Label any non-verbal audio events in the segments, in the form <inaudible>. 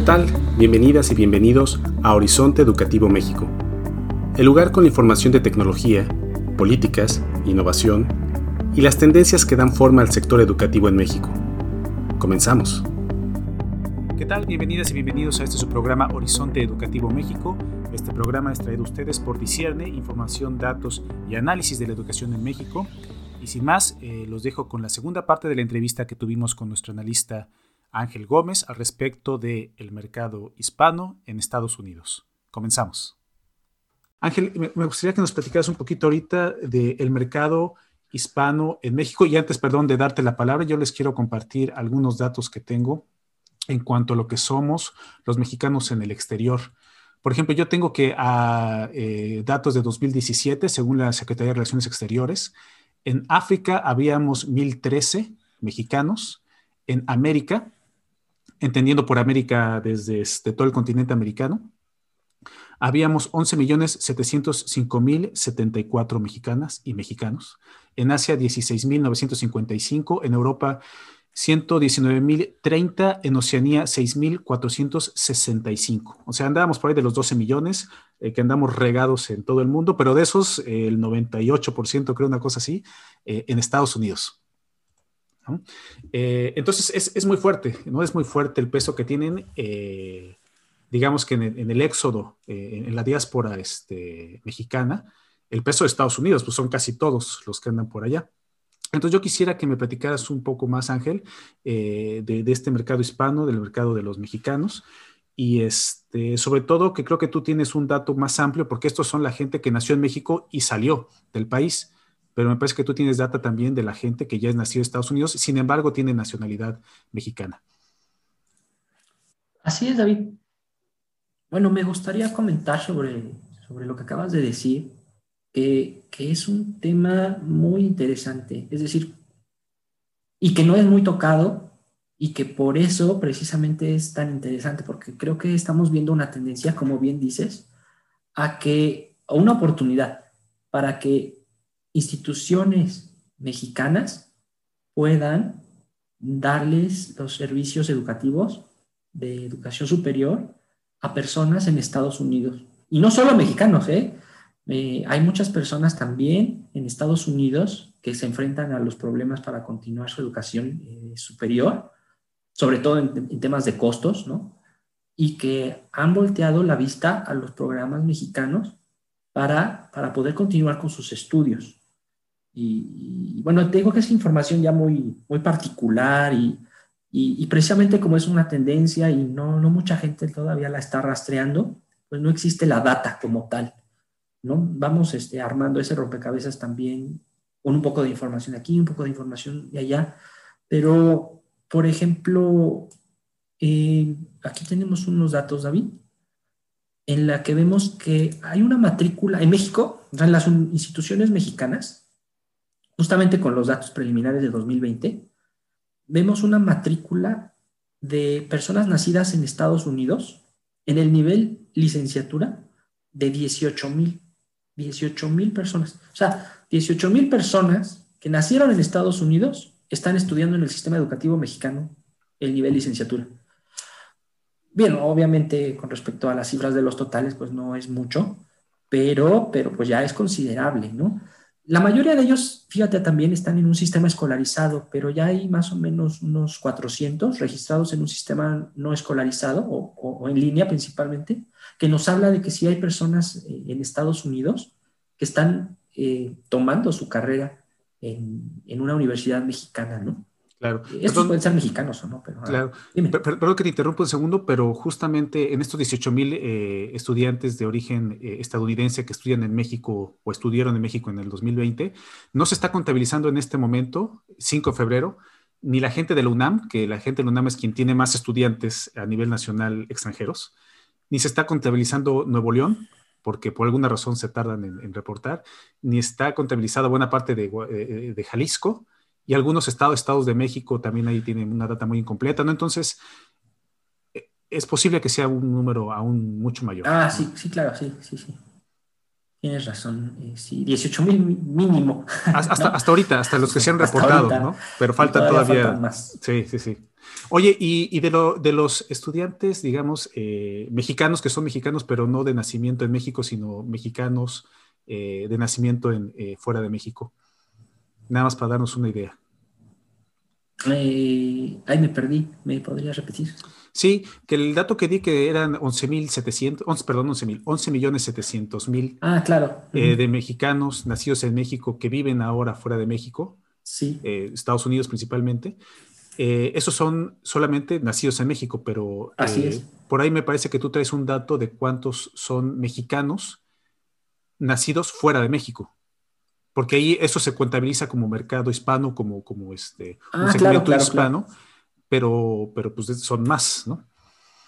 ¿Qué tal? Bienvenidas y bienvenidos a Horizonte Educativo México, el lugar con información de tecnología, políticas, innovación y las tendencias que dan forma al sector educativo en México. Comenzamos. ¿Qué tal? Bienvenidas y bienvenidos a este su programa Horizonte Educativo México. Este programa es traído a ustedes por Dicierne, información, datos y análisis de la educación en México. Y sin más, eh, los dejo con la segunda parte de la entrevista que tuvimos con nuestro analista Ángel Gómez al respecto del el mercado hispano en Estados Unidos. Comenzamos. Ángel, me gustaría que nos platicaras un poquito ahorita del mercado hispano en México. Y antes, perdón, de darte la palabra, yo les quiero compartir algunos datos que tengo en cuanto a lo que somos los mexicanos en el exterior. Por ejemplo, yo tengo que a ah, eh, datos de 2017, según la Secretaría de Relaciones Exteriores, en África habíamos 1.013 mexicanos, en América entendiendo por América desde, este, todo el continente americano, habíamos 11.705.074 mexicanas y mexicanos. En Asia, 16.955. En Europa, 119.030. En Oceanía, 6.465. O sea, andábamos por ahí de los 12 millones eh, que andamos regados en todo el mundo, pero de esos, el 98%, creo una cosa así, eh, en Estados Unidos. Eh, entonces es, muy fuerte, ¿no? Es muy fuerte el peso que tienen, eh, digamos que en el, éxodo, eh, en la diáspora este, mexicana, el peso de Estados Unidos, pues son casi todos los que andan por allá. Entonces yo quisiera que me platicaras un poco más, Ángel, de, este mercado hispano, del mercado de los mexicanos, y este, sobre todo que creo que tú tienes un dato más amplio, porque estos son la gente que nació en México y salió del país pero me parece que tú tienes data también de la gente que ya es nacido en Estados Unidos, sin embargo tiene nacionalidad mexicana. Así es, David. Bueno, me gustaría comentar sobre, sobre lo que acabas de decir, que es un tema muy interesante, es decir, y que no es muy tocado y que por eso precisamente es tan interesante, porque creo que estamos viendo una tendencia, como bien dices, a que, a una oportunidad para que instituciones mexicanas puedan darles los servicios educativos de educación superior a personas en Estados Unidos. Y no solo mexicanos, ¿eh? ¿eh? hay muchas personas también en Estados Unidos que se enfrentan a los problemas para continuar su educación eh, superior, sobre todo en, en, temas de costos, ¿no? Y que han volteado la vista a los programas mexicanos para, para poder continuar con sus estudios. Y, bueno, tengo que es información ya muy, muy particular y, y, precisamente como es una tendencia y no, no mucha gente todavía la está rastreando, pues no existe la data como tal. ¿no? Vamos este, armando ese rompecabezas también con un poco de información aquí, un poco de información de allá, pero por ejemplo, eh, aquí tenemos unos datos, David, en la que vemos que hay una matrícula en México, en las instituciones mexicanas, justamente con los datos preliminares de 2020, vemos una matrícula de personas nacidas en Estados Unidos en el nivel licenciatura de 18 mil. 18 mil personas. O sea, 18 mil personas que nacieron en Estados Unidos están estudiando en el sistema educativo mexicano el nivel licenciatura. Bien, obviamente con respecto a las cifras de los totales, pues no es mucho, pero, pero pues ya es considerable, ¿no? La mayoría de ellos, fíjate, también están en un sistema escolarizado, pero ya hay más o menos unos 400 registrados en un sistema no escolarizado o, en línea principalmente, que nos habla de que sí hay personas eh, en Estados Unidos que están eh, tomando su carrera en, en, una universidad mexicana, ¿no? Claro. Estos pueden ser mexicanos o no, pero. Claro. Perdón que te interrumpa un segundo, pero justamente en estos 18 mil eh, estudiantes de origen eh, estadounidense que estudian en México o estudiaron en México en el 2020, no se está contabilizando en este momento, 5 de febrero, ni la gente de la UNAM, que la gente de la UNAM es quien tiene más estudiantes a nivel nacional extranjeros, ni se está contabilizando Nuevo León, porque por alguna razón se tardan en, reportar, ni está contabilizada buena parte de, eh, de Jalisco y algunos estados, estados de México también ahí tienen una data muy incompleta, ¿no? Entonces, eh, es posible que sea un número aún mucho mayor. Ah, sí, sí, claro, sí, sí, sí. Tienes razón, eh, sí, 18 mil mínimo. Hasta, <laughs> hasta ahorita, hasta los que se han reportado, ¿no? Pero falta todavía. más. Sí, sí, sí. Oye, y, de, lo, de, los estudiantes, digamos, eh, mexicanos que son mexicanos, pero no de nacimiento en México, sino mexicanos eh, de nacimiento en, fuera de México. Nada más para darnos una idea. ay, me perdí. ¿Me podrías repetir? Sí, que el dato que di que eran 11.700, 11, perdón, 11.000, 11 millones 700 mil ah, claro. Eh, de mexicanos nacidos en México que viven ahora fuera de México, sí. Eh, Estados Unidos principalmente. Eh, esos son solamente nacidos en México, pero por ahí me parece que tú traes un dato de cuántos son mexicanos nacidos fuera de México porque ahí eso se contabiliza como mercado hispano, como, como este, un ah, segmento hispano pero, pero pues son más, ¿no?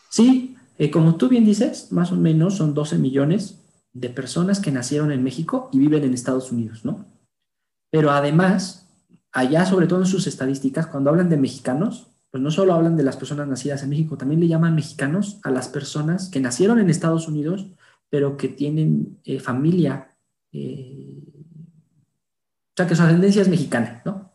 Sí, eh, como tú bien dices, más o menos son 12 millones de personas que nacieron en México y viven en Estados Unidos, ¿no? Pero además, allá, sobre todo en sus estadísticas, cuando hablan de mexicanos, pues no solo hablan de las personas nacidas en México, también le llaman mexicanos a las personas que nacieron en Estados Unidos, pero que tienen eh, familia, eh, o sea, que su ascendencia es mexicana, ¿no?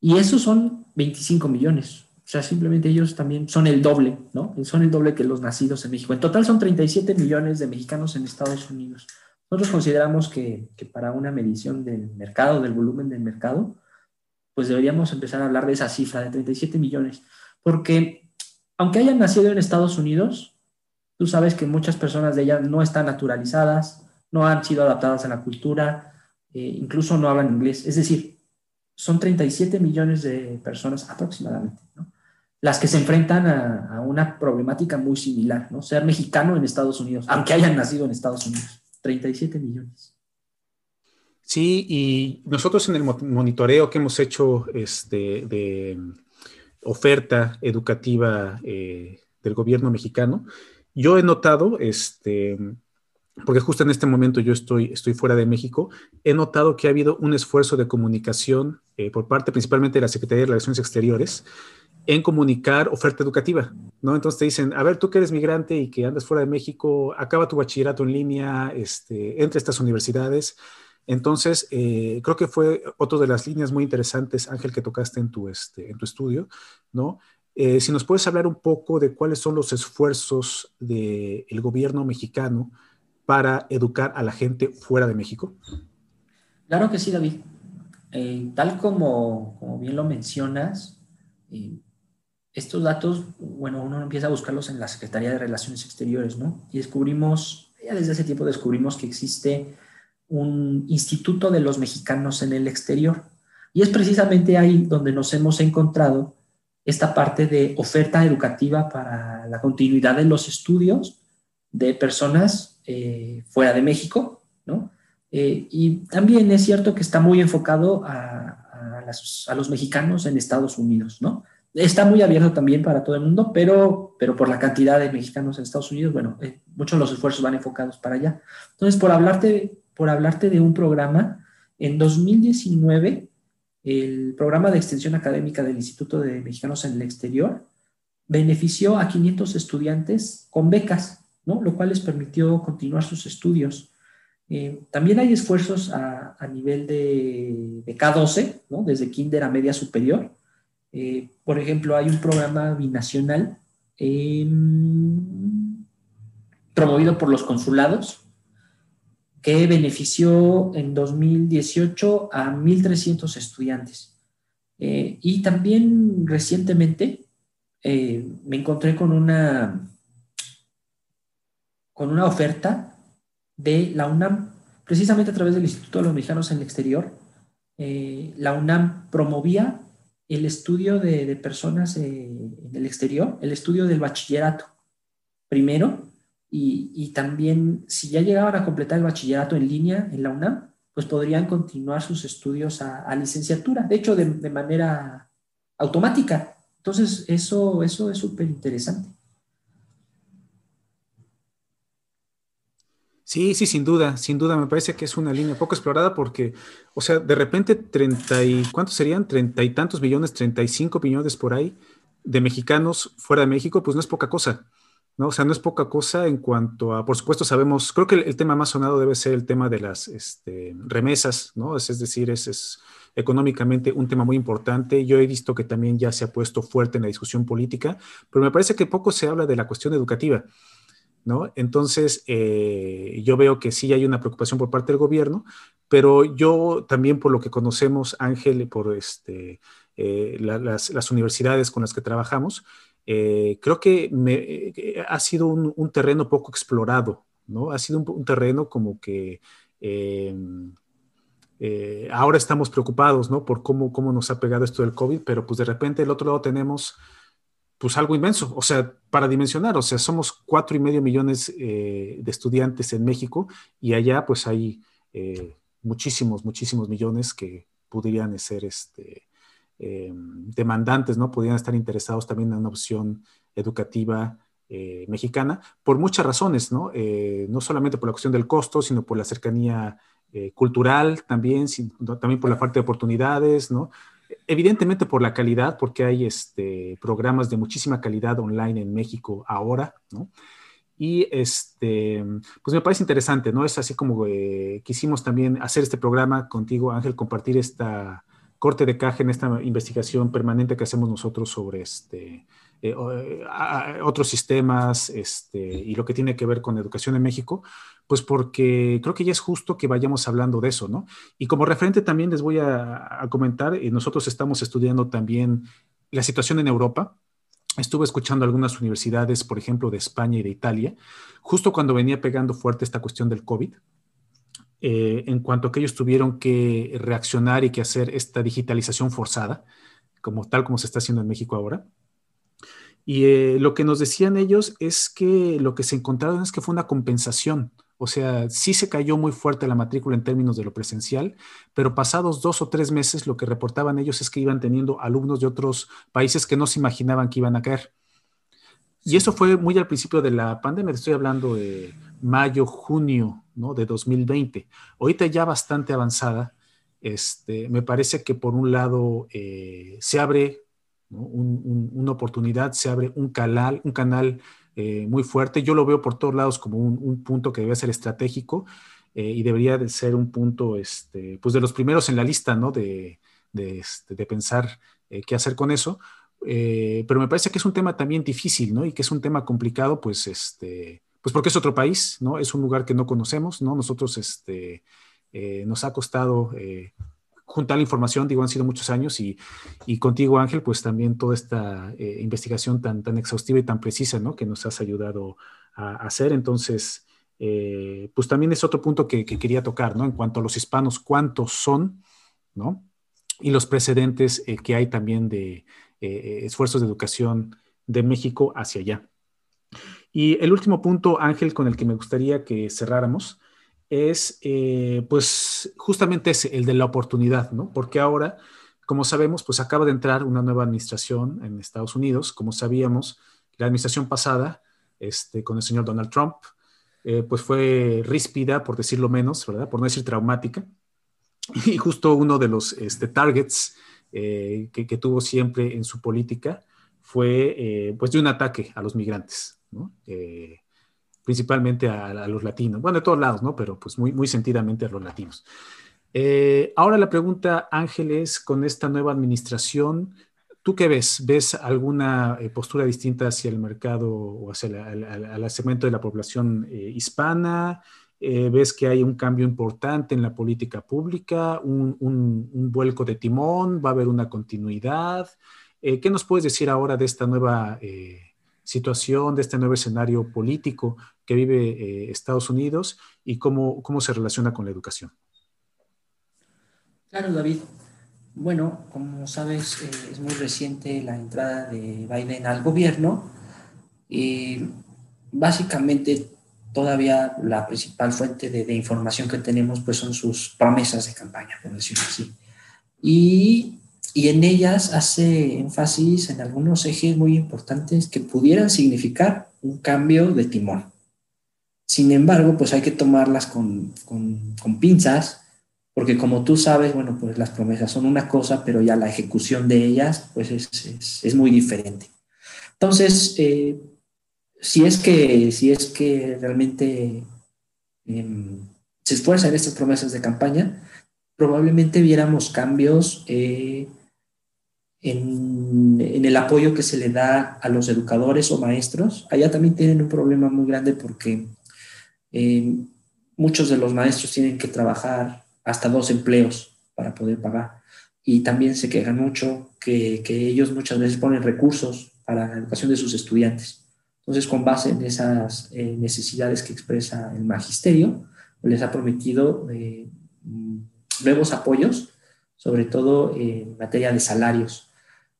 Y esos son 25 millones. O sea, simplemente ellos también son el doble, ¿no? Son el doble que los nacidos en México. En total son 37 millones de mexicanos en Estados Unidos. Nosotros consideramos que, para una medición del mercado, del volumen del mercado, pues deberíamos empezar a hablar de esa cifra de 37 millones. Porque aunque hayan nacido en Estados Unidos, tú sabes que muchas personas de ellas no están naturalizadas, no han sido adaptadas a la cultura, eh, incluso no hablan inglés. Es decir, son 37 millones de personas aproximadamente, las que se enfrentan a, una problemática muy similar, ¿no? ser mexicano en Estados Unidos, aunque hayan nacido en Estados Unidos. 37 millones. Sí, y nosotros en el monitoreo que hemos hecho este, de oferta educativa eh, del gobierno mexicano, yo he notado este, porque justo en este momento yo estoy, estoy fuera de México, he notado que ha habido un esfuerzo de comunicación eh, por parte principalmente de la Secretaría de Relaciones Exteriores en comunicar oferta educativa, ¿no? Entonces te dicen, a ver, tú que eres migrante y que andas fuera de México, acaba tu bachillerato en línea, este, entre estas universidades. Entonces, eh, creo que fue otra de las líneas muy interesantes, Ángel, que tocaste en tu, este, en tu estudio, ¿no? Eh, si nos puedes hablar un poco de cuáles son los esfuerzos del gobierno mexicano para educar a la gente fuera de México? Claro que sí, David. Eh, tal como, bien lo mencionas, eh, estos datos, bueno, uno empieza a buscarlos en la Secretaría de Relaciones Exteriores, ¿no? Y descubrimos, ya desde ese tiempo descubrimos que existe un Instituto de los Mexicanos en el exterior. Y es precisamente ahí donde nos hemos encontrado esta parte de oferta educativa para la continuidad de los estudios de personas eh, fuera de México, ¿no? Eh, y también es cierto que está muy enfocado a, los mexicanos en Estados Unidos, ¿no? Está muy abierto también para todo el mundo, pero, pero por la cantidad de mexicanos en Estados Unidos, bueno, eh, muchos de los esfuerzos van enfocados para allá. Entonces, por hablarte, por hablarte de un programa, en 2019, el programa de extensión académica del Instituto de Mexicanos en el Exterior benefició a 500 estudiantes con becas lo cual les permitió continuar sus estudios. Eh, también hay esfuerzos a, nivel de, K12, desde kinder a media superior. Eh, por ejemplo, hay un programa binacional em, promovido por los consulados que benefició en 2018 a 1.300 estudiantes. Eh, y también recientemente me encontré con una con una oferta de la UNAM, precisamente a través del Instituto de los Mexicanos en el Exterior. Eh, la UNAM promovía el estudio de, personas eh, en el exterior, el estudio del bachillerato, primero, y, también si ya llegaban a completar el bachillerato en línea en la UNAM, pues podrían continuar sus estudios a, licenciatura, de hecho de, de, manera automática. Entonces, eso, eso es súper interesante. Sí, sí, sin duda, sin duda, me parece que es una línea poco explorada porque, o sea, de repente 30 y, ¿cuántos serían? Treinta y tantos millones, 35 millones por ahí de mexicanos fuera de México, pues no es poca cosa, ¿no? O sea, no es poca cosa en cuanto a, por supuesto, sabemos, creo que el, tema más sonado debe ser el tema de las este, remesas, ¿no? Es, decir, es, es, económicamente un tema muy importante. Yo he visto que también ya se ha puesto fuerte en la discusión política, pero me parece que poco se habla de la cuestión educativa. ¿No? Entonces, eh, yo veo que sí hay una preocupación por parte del gobierno, pero yo también por lo que conocemos, Ángel, por este, eh, las, universidades con las que trabajamos, eh, creo que ha sido un, terreno poco explorado, ¿no? Ha sido un, terreno como que ahora estamos preocupados, ¿no? Por cómo, cómo nos ha pegado esto del COVID, pero pues de repente del otro lado tenemos pues algo inmenso, o sea, para dimensionar, o sea, somos cuatro y medio millones eh, de estudiantes en México y allá pues hay eh, muchísimos, muchísimos millones que podrían ser este, demandantes, ¿no? Podrían estar interesados también en una opción educativa mexicana por muchas razones, ¿no? no solamente por la cuestión del costo, sino por la cercanía eh, cultural también, también por la falta de oportunidades, ¿no? Evidentemente por la calidad, porque hay este, programas de muchísima calidad online en México ahora, ¿no? Y este, pues me parece interesante, ¿no? Es así como eh, quisimos también hacer este programa contigo, Ángel, compartir esta corte de caja en esta investigación permanente que hacemos nosotros sobre este, eh, otros sistemas este, y lo que tiene que ver con educación en México, pues porque creo que ya es justo que vayamos hablando de eso, ¿no? Y como referente también les voy a, comentar, eh, nosotros estamos estudiando también la situación en Europa. Estuve escuchando algunas universidades, por ejemplo, de España y de Italia, justo cuando venía pegando fuerte esta cuestión del COVID, eh, en cuanto a que ellos tuvieron que reaccionar y que hacer esta digitalización forzada, como tal como se está haciendo en México ahora. Y eh, lo que nos decían ellos es que lo que se encontraron es que fue una compensación o sea, sí se cayó muy fuerte la matrícula en términos de lo presencial, pero pasados dos o tres meses lo que reportaban ellos es que iban teniendo alumnos de otros países que no se imaginaban que iban a caer. Y eso fue muy al principio de la pandemia, estoy hablando de mayo, junio ¿no? de 2020. Ahorita ya bastante avanzada, este, me parece que por un lado eh, se abre una oportunidad, se abre un canal, un canal eh, muy fuerte. Yo lo veo por todos lados como un, punto que debe ser estratégico eh, y debería de ser un punto, este, pues de los primeros en la lista, ¿no? De, de, este, pensar eh, qué hacer con eso. pero me parece que es un tema también difícil, ¿no? Y que es un tema complicado, pues, este, pues porque es otro país, ¿no? Es un lugar que no conocemos, ¿no? Nosotros, este, nos ha costado juntar la información, digo, han sido muchos años y, y contigo, Ángel, pues también toda esta eh, investigación tan, tan exhaustiva y tan precisa, ¿no? Que nos has ayudado a, hacer. Entonces, eh, pues también es otro punto que, quería tocar, ¿no? En cuanto a los hispanos, ¿cuántos son, ¿no? Y los precedentes eh, que hay también de esfuerzos de educación de México hacia allá. Y el último punto, Ángel, con el que me gustaría que cerráramos, es eh, pues justamente ese, el de la oportunidad, ¿no? Porque ahora, como sabemos, pues acaba de entrar una nueva administración en Estados Unidos, como sabíamos, la administración pasada, este, con el señor Donald Trump, eh, pues fue ríspida, por decirlo menos, ¿verdad? Por no decir traumática. Y justo uno de los este, targets eh, que, tuvo siempre en su política fue pues de un ataque a los migrantes, ¿no? Principalmente a, los latinos, bueno, de todos lados, ¿no? Pero pues muy, muy sentidamente a los latinos. Eh, ahora la pregunta, Ángeles, con esta nueva administración, ¿tú qué ves? ¿Ves alguna eh, postura distinta hacia el mercado o hacia el segmento de la población eh, hispana? ¿Ves que hay un cambio importante en la política pública, un, un, vuelco de timón? ¿Va a haber una continuidad? ¿Qué nos puedes decir ahora de esta nueva situación, de este nuevo escenario político que vive eh, Estados Unidos y cómo, cómo se relaciona con la educación. Claro, David. Bueno, como sabes, eh, es muy reciente la entrada de Biden al gobierno y básicamente todavía la principal fuente de, de, información que tenemos pues son sus promesas de campaña, por decirlo así. Y y en ellas hace énfasis en algunos ejes muy importantes que pudieran significar un cambio de timón. Sin embargo, pues hay que tomarlas con, con, pinzas, porque como tú sabes, bueno, pues las promesas son una cosa, pero ya la ejecución de ellas, pues es, es, es muy diferente. Entonces, eh, si es que, si es que realmente em, se esfuerza en estas promesas de campaña, probablemente viéramos cambios eh, en, el apoyo que se le da a los educadores o maestros. Allá también tienen un problema muy grande porque em, muchos de los maestros tienen que trabajar hasta dos empleos para poder pagar. Y también se quejan mucho que, que ellos muchas veces ponen recursos para la educación de sus estudiantes entonces, con base en esas eh, necesidades que expresa el magisterio, les ha prometido eh, nuevos apoyos, sobre todo en materia de salarios.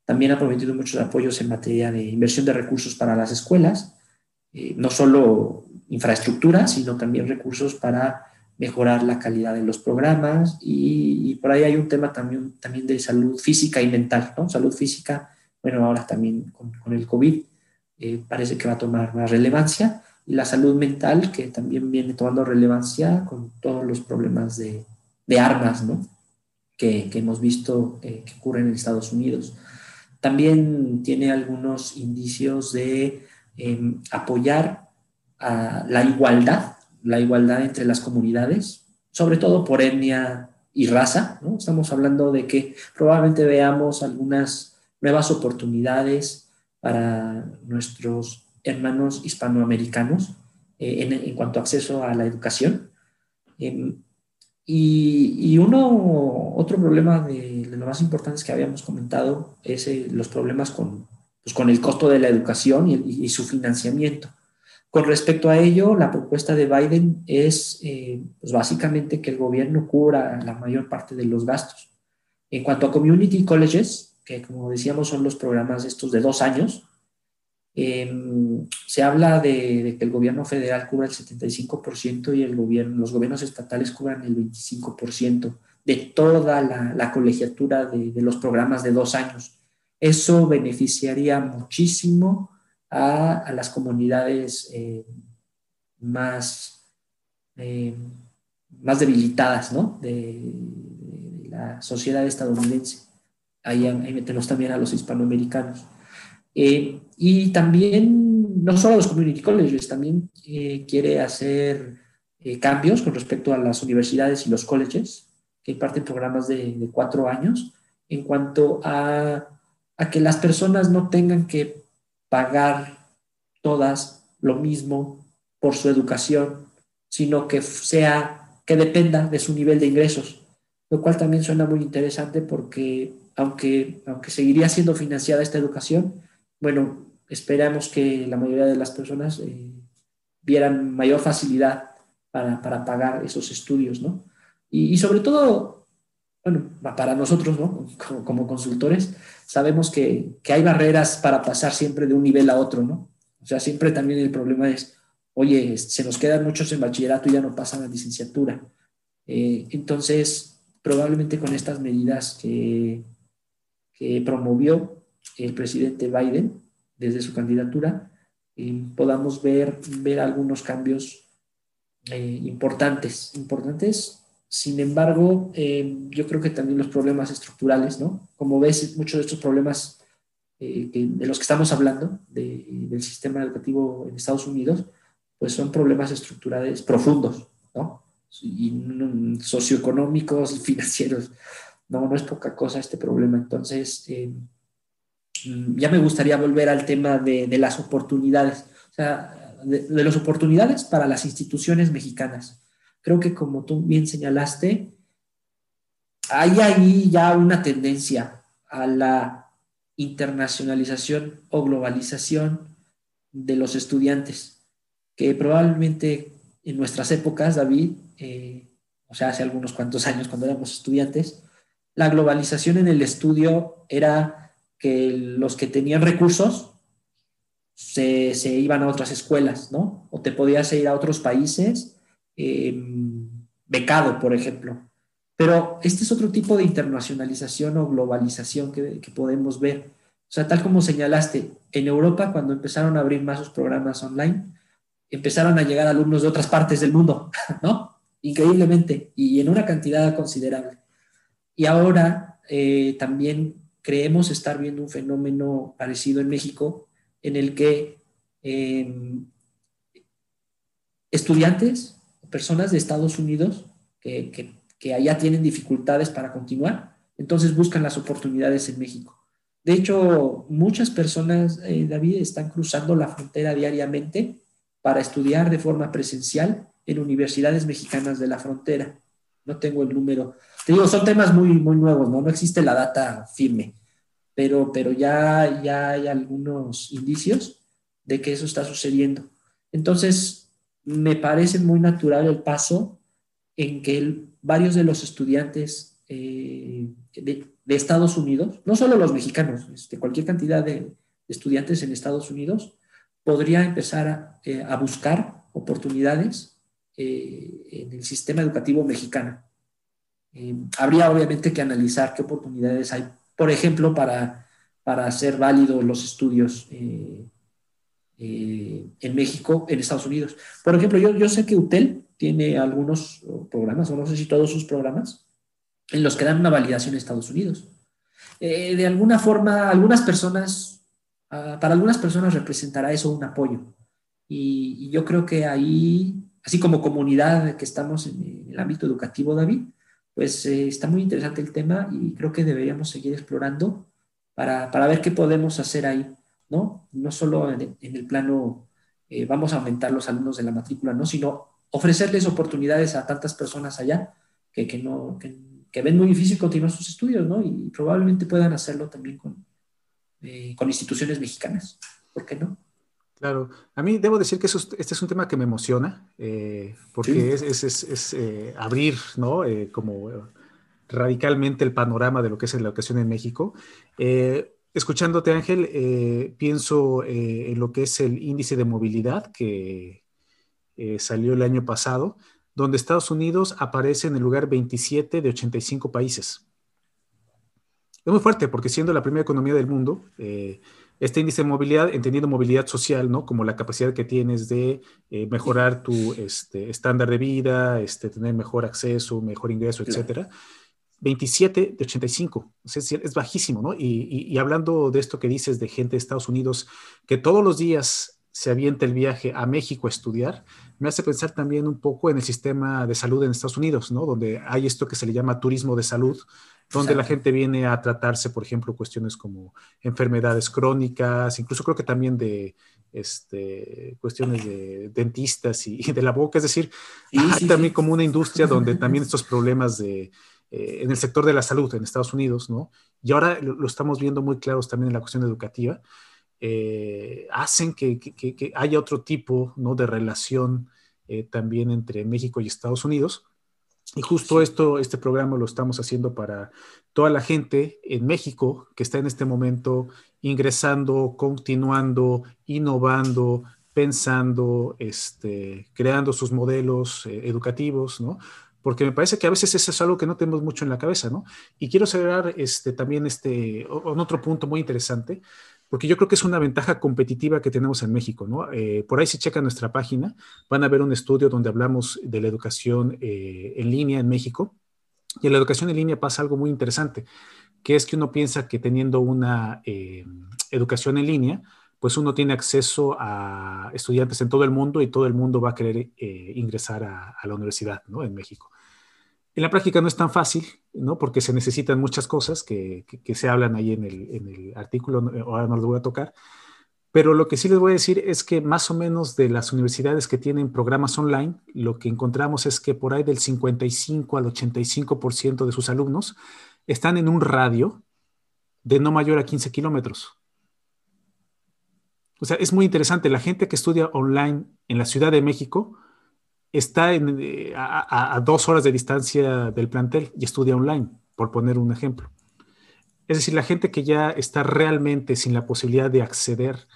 También ha prometido muchos apoyos en materia de inversión de recursos para las escuelas, eh, no solo infraestructura, sino también recursos para mejorar la calidad de los programas y, por ahí hay un tema también, también de salud física y mental, ¿no? Salud física, bueno, ahora también con, con el COVID, eh, parece que va a tomar más relevancia, y la salud mental, que también viene tomando relevancia con todos los problemas de, de armas ¿no? que, que, hemos visto eh, que ocurren en Estados Unidos. También tiene algunos indicios de em, apoyar la igualdad, la igualdad entre las comunidades, sobre todo por etnia y raza. ¿no? Estamos hablando de que probablemente veamos algunas nuevas oportunidades para nuestros hermanos hispanoamericanos eh, en, cuanto a acceso a la educación. Em, y, uno, otro problema de, lo más importantes que habíamos comentado es eh, los problemas con, pues, con el costo de la educación y, su financiamiento. Con respecto a ello, la propuesta de Biden es eh, pues básicamente que el gobierno cubra la mayor parte de los gastos. En cuanto a community colleges, que como decíamos son los programas estos de dos años, em, se habla de, que el gobierno federal cubra el 75% y el gobierno, los gobiernos estatales cubran el 25% de toda la, colegiatura de, los programas de dos años. Eso beneficiaría muchísimo a, las comunidades eh, más, eh, más debilitadas ¿no? de la sociedad estadounidense ahí, metemos también a los hispanoamericanos. Eh, y también, no solo los community colleges, también eh, quiere hacer eh, cambios con respecto a las universidades y los colleges, que imparten programas de, de cuatro años, en cuanto a, a, que las personas no tengan que pagar todas lo mismo por su educación, sino que sea, que dependa de su nivel de ingresos, lo cual también suena muy interesante porque aunque, aunque seguiría siendo financiada esta educación, bueno, esperamos que la mayoría de las personas eh, vieran mayor facilidad para, para, pagar esos estudios, ¿no? Y, sobre todo, bueno, para nosotros, ¿no? Como, consultores, sabemos que, que, hay barreras para pasar siempre de un nivel a otro, ¿no? O sea, siempre también el problema es, oye, se nos quedan muchos en bachillerato y ya no pasan a licenciatura. Eh, entonces, probablemente con estas medidas que, que promovió el presidente Biden desde su candidatura, eh, podamos ver, ver algunos cambios eh, importantes, importantes. Sin embargo, eh, yo creo que también los problemas estructurales, ¿no? Como ves, muchos de estos problemas de los que estamos hablando, del sistema educativo en Estados Unidos, pues son problemas estructurales profundos, ¿no? Y socioeconómicos y financieros. No, no es poca cosa este problema. Entonces, eh, ya me gustaría volver al tema de, las oportunidades, o sea, de, las oportunidades para las instituciones mexicanas. Creo que como tú bien señalaste, hay ahí ya una tendencia a la internacionalización o globalización de los estudiantes, que probablemente en nuestras épocas, David, eh, o sea, hace algunos cuantos años cuando éramos estudiantes, la globalización en el estudio era que los que tenían recursos se, iban a otras escuelas, ¿no? O te podías ir a otros países em, becado, por ejemplo. Pero este es otro tipo de internacionalización o globalización que, que podemos ver. O sea, tal como señalaste, en Europa cuando empezaron a abrir más sus programas online, empezaron a llegar alumnos de otras partes del mundo, <laughs> ¿no? Increíblemente, y en una cantidad considerable. Y ahora eh, también creemos estar viendo un fenómeno parecido en México, en el que em, estudiantes, personas de Estados Unidos que, allá tienen dificultades para continuar, entonces buscan las oportunidades en México. De hecho, muchas personas, eh, David, están cruzando la frontera diariamente para estudiar de forma presencial en universidades mexicanas de la frontera. No tengo el número. Te digo, son temas muy, muy nuevos, ¿no? No existe la data firme, pero, pero ya, ya hay algunos indicios de que eso está sucediendo. Entonces, me parece muy natural el paso en que varios de los estudiantes eh, de, Estados Unidos, no solo los mexicanos, este, cualquier cantidad de, estudiantes en Estados Unidos, podría empezar a, eh, buscar oportunidades eh, en el sistema educativo mexicano. Habría obviamente que analizar qué oportunidades hay, por ejemplo, para, para hacer válidos los estudios en México, en Estados Unidos. Por ejemplo, yo, yo sé que UTEL tiene algunos programas, o no sé si todos sus programas, en los que dan una validación en Estados Unidos. Eh, de alguna forma, algunas personas, ah, para algunas personas representará eso un apoyo. Y, yo creo que ahí, así como comunidad que estamos en, el ámbito educativo, David, pues eh, está muy interesante el tema y creo que deberíamos seguir explorando para, para ver qué podemos hacer ahí, ¿no? No solo en, el plano, eh, vamos a aumentar los alumnos de la matrícula, ¿no? Sino ofrecerles oportunidades a tantas personas allá que, que no, que, ven muy difícil continuar sus estudios, ¿no? Y probablemente puedan hacerlo también con, eh, con instituciones mexicanas. ¿Por qué no? Claro, a mí debo decir que este es un tema que me emociona, eh, porque es, es, es, eh, abrir, ¿no? como radicalmente el panorama de lo que es la educación en México. escuchándote, Ángel, pienso en lo que es el índice de movilidad que, eh, salió el año pasado, donde Estados Unidos aparece en el lugar 27 de 85 países. Es muy fuerte porque siendo la primera economía del mundo, eh, este índice de movilidad, entendiendo movilidad social, ¿no? Como la capacidad que tienes de eh, mejorar tu este, estándar de vida, este, tener mejor acceso, mejor ingreso, etcétera. 27 de 85, es, es bajísimo, ¿no? Y, y, hablando de esto que dices de gente de Estados Unidos que todos los días se avienta el viaje a México a estudiar, me hace pensar también un poco en el sistema de salud en Estados Unidos, ¿no? Donde hay esto que se le llama turismo de salud, donde la gente viene a tratarse, por ejemplo, cuestiones como enfermedades crónicas, incluso creo que también de este, cuestiones de dentistas y, de la boca, es decir, hay también como una industria donde <laughs> también estos problemas de, eh, en el sector de la salud en Estados Unidos, ¿no? Y ahora lo estamos viendo muy claros también en la cuestión educativa eh, hacen que, haya otro tipo ¿no? de relación eh, también entre México y Estados Unidos. Y justo esto, este programa lo estamos haciendo para toda la gente en México que está en este momento ingresando, continuando, innovando, pensando, este, creando sus modelos eh, educativos, ¿no? Porque me parece que a veces eso es algo que no tenemos mucho en la cabeza, ¿no? Y quiero cerrar este, también este, otro punto muy interesante porque yo creo que es una ventaja competitiva que tenemos en México, ¿no? Eh, por ahí si checan nuestra página, van a ver un estudio donde hablamos de la educación eh, en línea en México. Y en la educación en línea pasa algo muy interesante, que es que uno piensa que teniendo una eh, educación en línea, pues uno tiene acceso a estudiantes en todo el mundo y todo el mundo va a querer ingresar a, a, la universidad, ¿no? En México. En la práctica no es tan fácil, ¿no? Porque se necesitan muchas cosas que, se hablan ahí en el, artículo, ahora no lo voy a tocar. Pero lo que sí les voy a decir es que más o menos de las universidades que tienen programas online, lo que encontramos es que por ahí del 55 al 85% de sus alumnos están en un radio de no mayor a 15 kilómetros. O sea, es muy interesante. La gente que estudia online en la Ciudad de México, está eh, a, dos horas de distancia del plantel y estudia online, por poner un ejemplo. Es decir, la gente que ya está realmente sin la posibilidad de acceder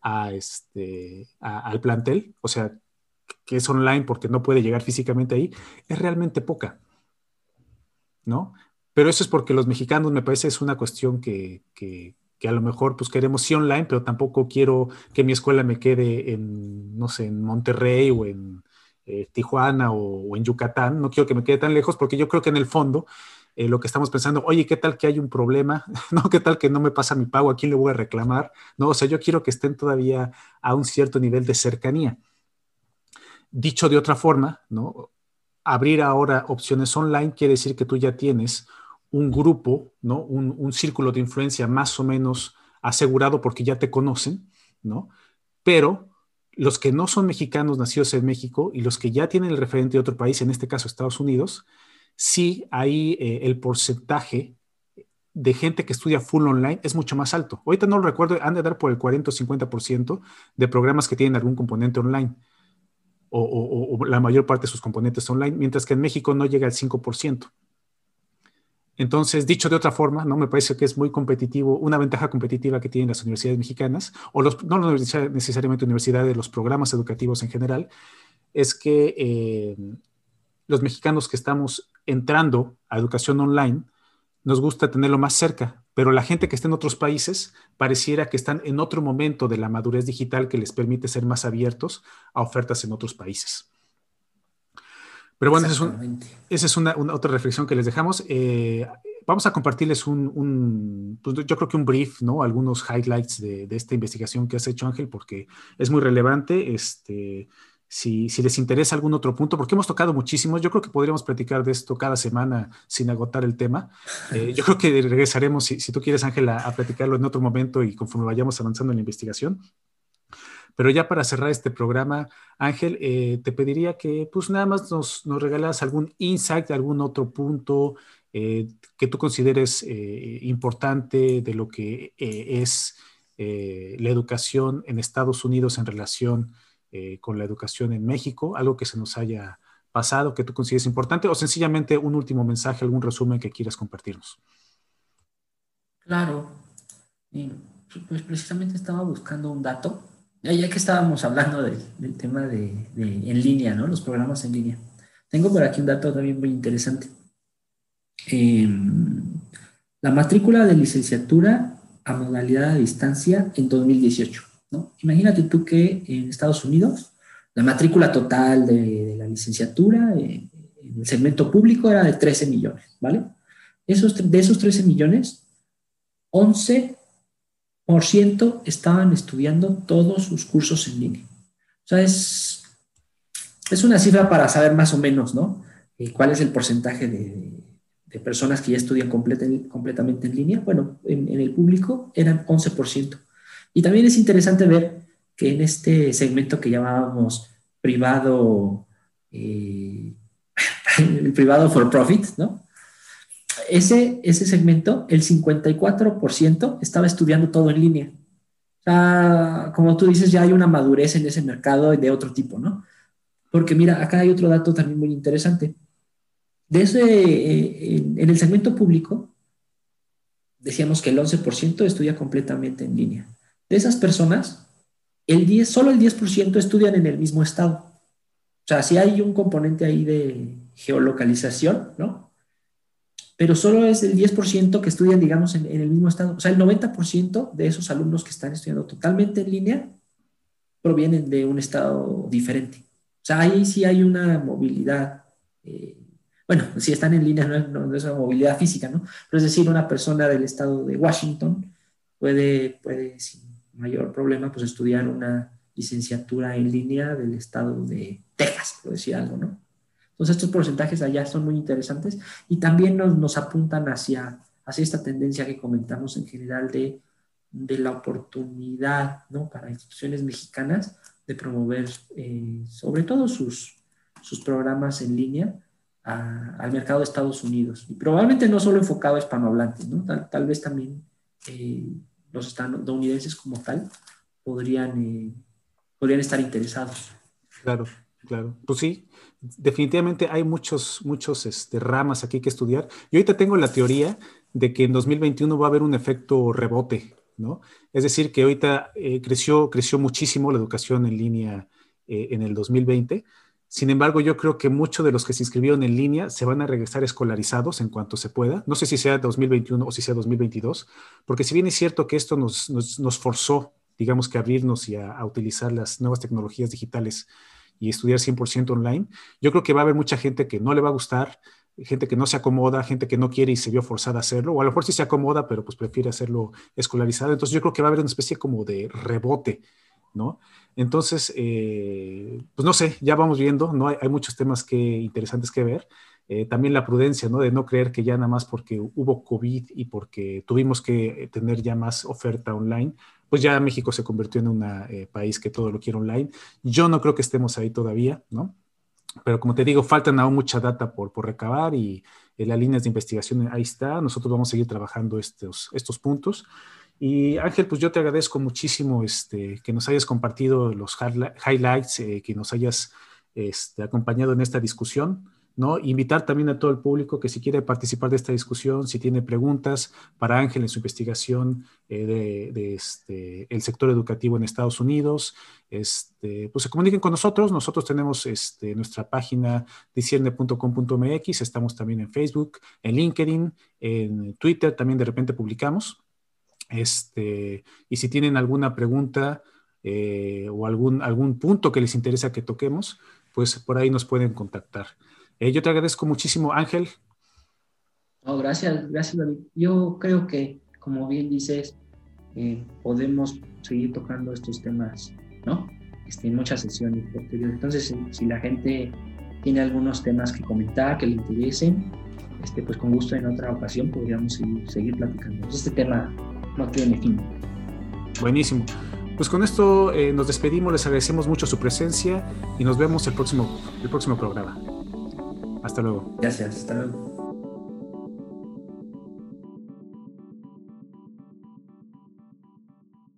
a este, al plantel, o sea, que es online porque no puede llegar físicamente ahí, es realmente poca. ¿No? Pero eso es porque los mexicanos, me parece, es una cuestión que, que, a lo mejor pues queremos sí online, pero tampoco quiero que mi escuela me quede en, no sé, en Monterrey o en, eh, Tijuana o, en Yucatán, no quiero que me quede tan lejos porque yo creo que en el fondo eh, lo que estamos pensando, oye, ¿qué tal que hay un problema? <laughs> ¿No? ¿Qué tal que no me pasa mi pago? ¿A quién le voy a reclamar? No, o sea, yo quiero que estén todavía a un cierto nivel de cercanía. Dicho de otra forma, ¿no? Abrir ahora opciones online quiere decir que tú ya tienes un grupo, ¿no? Un, un círculo de influencia más o menos asegurado porque ya te conocen, ¿no? Pero los que no son mexicanos nacidos en México y los que ya tienen el referente de otro país, en este caso Estados Unidos, sí ahí eh, el porcentaje de gente que estudia full online es mucho más alto. Ahorita no lo recuerdo, han de dar por el 40 o 50% de programas que tienen algún componente online o, o, la mayor parte de sus componentes online, mientras que en México no llega al 5%. Entonces, dicho de otra forma, ¿no? Me parece que es muy competitivo, una ventaja competitiva que tienen las universidades mexicanas, o los, no necesariamente universidades, los programas educativos en general, es que eh, los mexicanos que estamos entrando a educación online, nos gusta tenerlo más cerca, pero la gente que está en otros países pareciera que están en otro momento de la madurez digital que les permite ser más abiertos a ofertas en otros países. Pero bueno, esa es, una, otra reflexión que les dejamos. Eh, vamos a compartirles un, pues yo creo que un brief, ¿no? Algunos highlights de, esta investigación que has hecho, Ángel, porque es muy relevante. Este, si, les interesa algún otro punto, porque hemos tocado muchísimos, yo creo que podríamos platicar de esto cada semana sin agotar el tema. Eh, yo creo que regresaremos, si, tú quieres, Ángel, a, a platicarlo en otro momento y conforme vayamos avanzando en la investigación. Pero ya para cerrar este programa, Ángel, eh, te pediría que pues nada más nos, nos regalas algún insight, algún otro punto eh, que tú consideres eh, importante de lo que es la educación en Estados Unidos en relación con la educación en México, algo que se nos haya pasado, que tú consideres importante, o sencillamente un último mensaje, algún resumen que quieras compartirnos. Claro. pues precisamente estaba buscando un dato ya que estábamos hablando del tema de, en línea, ¿no? Los programas en línea. Tengo por aquí un dato también muy interesante. Em, la matrícula de licenciatura a modalidad a distancia en 2018, ¿no? Imagínate tú que en Estados Unidos la matrícula total de, la licenciatura en el segmento público era de 13 millones, ¿vale? Esos, de esos 13 millones, 11 por ciento estaban estudiando todos sus cursos en línea. O sea, es, es una cifra para saber más o menos, ¿no? Eh, ¿Cuál es el porcentaje de, personas que ya estudian completamente en línea? Bueno, en, el público eran 11%. Y también es interesante ver que en este segmento que llamábamos privado, eh, <laughs> el privado for profit, ¿no? Ese, ese segmento, el 54% estaba estudiando todo en línea. O sea, como tú dices, ya hay una madurez en ese mercado de otro tipo, ¿no? Porque mira, acá hay otro dato también muy interesante. De eh, en, el segmento público, decíamos que el 11% estudia completamente en línea. De esas personas, el 10, solo el 10% estudian en el mismo estado. O sea, si hay un componente ahí de geolocalización, ¿no? Pero solo es el 10% que estudian, digamos, en, el mismo estado. O sea, el 90% de esos alumnos que están estudiando totalmente en línea provienen de un estado diferente. O sea, ahí sí hay una movilidad. Eh, bueno, si están en línea no es, una movilidad física, ¿no? Pero es decir, una persona del estado de Washington puede, puede sin mayor problema, pues estudiar una licenciatura en línea del estado de Texas, por decir algo, ¿no? Entonces estos porcentajes allá son muy interesantes y también nos, nos apuntan hacia, hacia esta tendencia que comentamos en general de, de la oportunidad ¿no? para instituciones mexicanas de promover eh, sobre todo sus, sus programas en línea al mercado de Estados Unidos. Y probablemente no solo enfocado a hispanohablantes, ¿no? tal, tal vez también eh, los estadounidenses como tal podrían, eh, podrían estar interesados. Claro, claro. Pues sí, definitivamente hay muchos, muchos este, ramas aquí que estudiar. Y ahorita tengo la teoría de que en 2021 va a haber un efecto rebote, ¿no? Es decir, que ahorita eh, creció, creció muchísimo la educación en línea eh, en el 2020. Sin embargo, yo creo que muchos de los que se inscribieron en línea se van a regresar escolarizados en cuanto se pueda. No sé si sea 2021 o si sea 2022, porque si bien es cierto que esto nos, nos, forzó, digamos que abrirnos y a utilizar las nuevas tecnologías digitales y estudiar 100% online, yo creo que va a haber mucha gente que no le va a gustar, gente que no se acomoda, gente que no quiere y se vio forzada a hacerlo, o a lo mejor sí se acomoda, pero pues prefiere hacerlo escolarizado. Entonces yo creo que va a haber una especie como de rebote, ¿no? Entonces, eh, pues no sé, ya vamos viendo, ¿no? Hay, muchos temas que, interesantes que ver. Eh, también la prudencia, ¿no? De no creer que ya nada más porque hubo COVID y porque tuvimos que tener ya más oferta online, pues ya México se convirtió en un eh, país que todo lo quiere online. Yo no creo que estemos ahí todavía, ¿no? Pero como te digo, faltan aún mucha data por, por recabar y en las líneas de investigación ahí está. Nosotros vamos a seguir trabajando estos, estos puntos. Y Ángel, pues yo te agradezco muchísimo este, que nos hayas compartido los highlights, eh, que nos hayas este, acompañado en esta discusión. ¿No? Invitar también a todo el público que si quiere participar de esta discusión, si tiene preguntas para Ángel en su investigación eh, de, este, el sector educativo en Estados Unidos, este, pues se comuniquen con nosotros. Nosotros tenemos este, nuestra página discierne.com.mx, estamos también en Facebook, en LinkedIn, en Twitter también de repente publicamos. Y si tienen alguna pregunta eh, o algún, algún punto que les interesa que toquemos, pues por ahí nos pueden contactar. Eh, yo te agradezco muchísimo, Ángel. gracias, gracias, David. Yo creo que, como bien dices, eh, podemos seguir tocando estos temas, ¿no? Este, en muchas sesiones posteriores. Entonces, si, la gente tiene algunos temas que comentar, que le interesen, este, pues con gusto en otra ocasión podríamos seguir, seguir platicando. Este tema no tiene fin. Buenísimo. Pues con esto eh, nos despedimos, les agradecemos mucho su presencia y nos vemos el próximo, el próximo programa. Hasta luego. Gracias, hasta luego.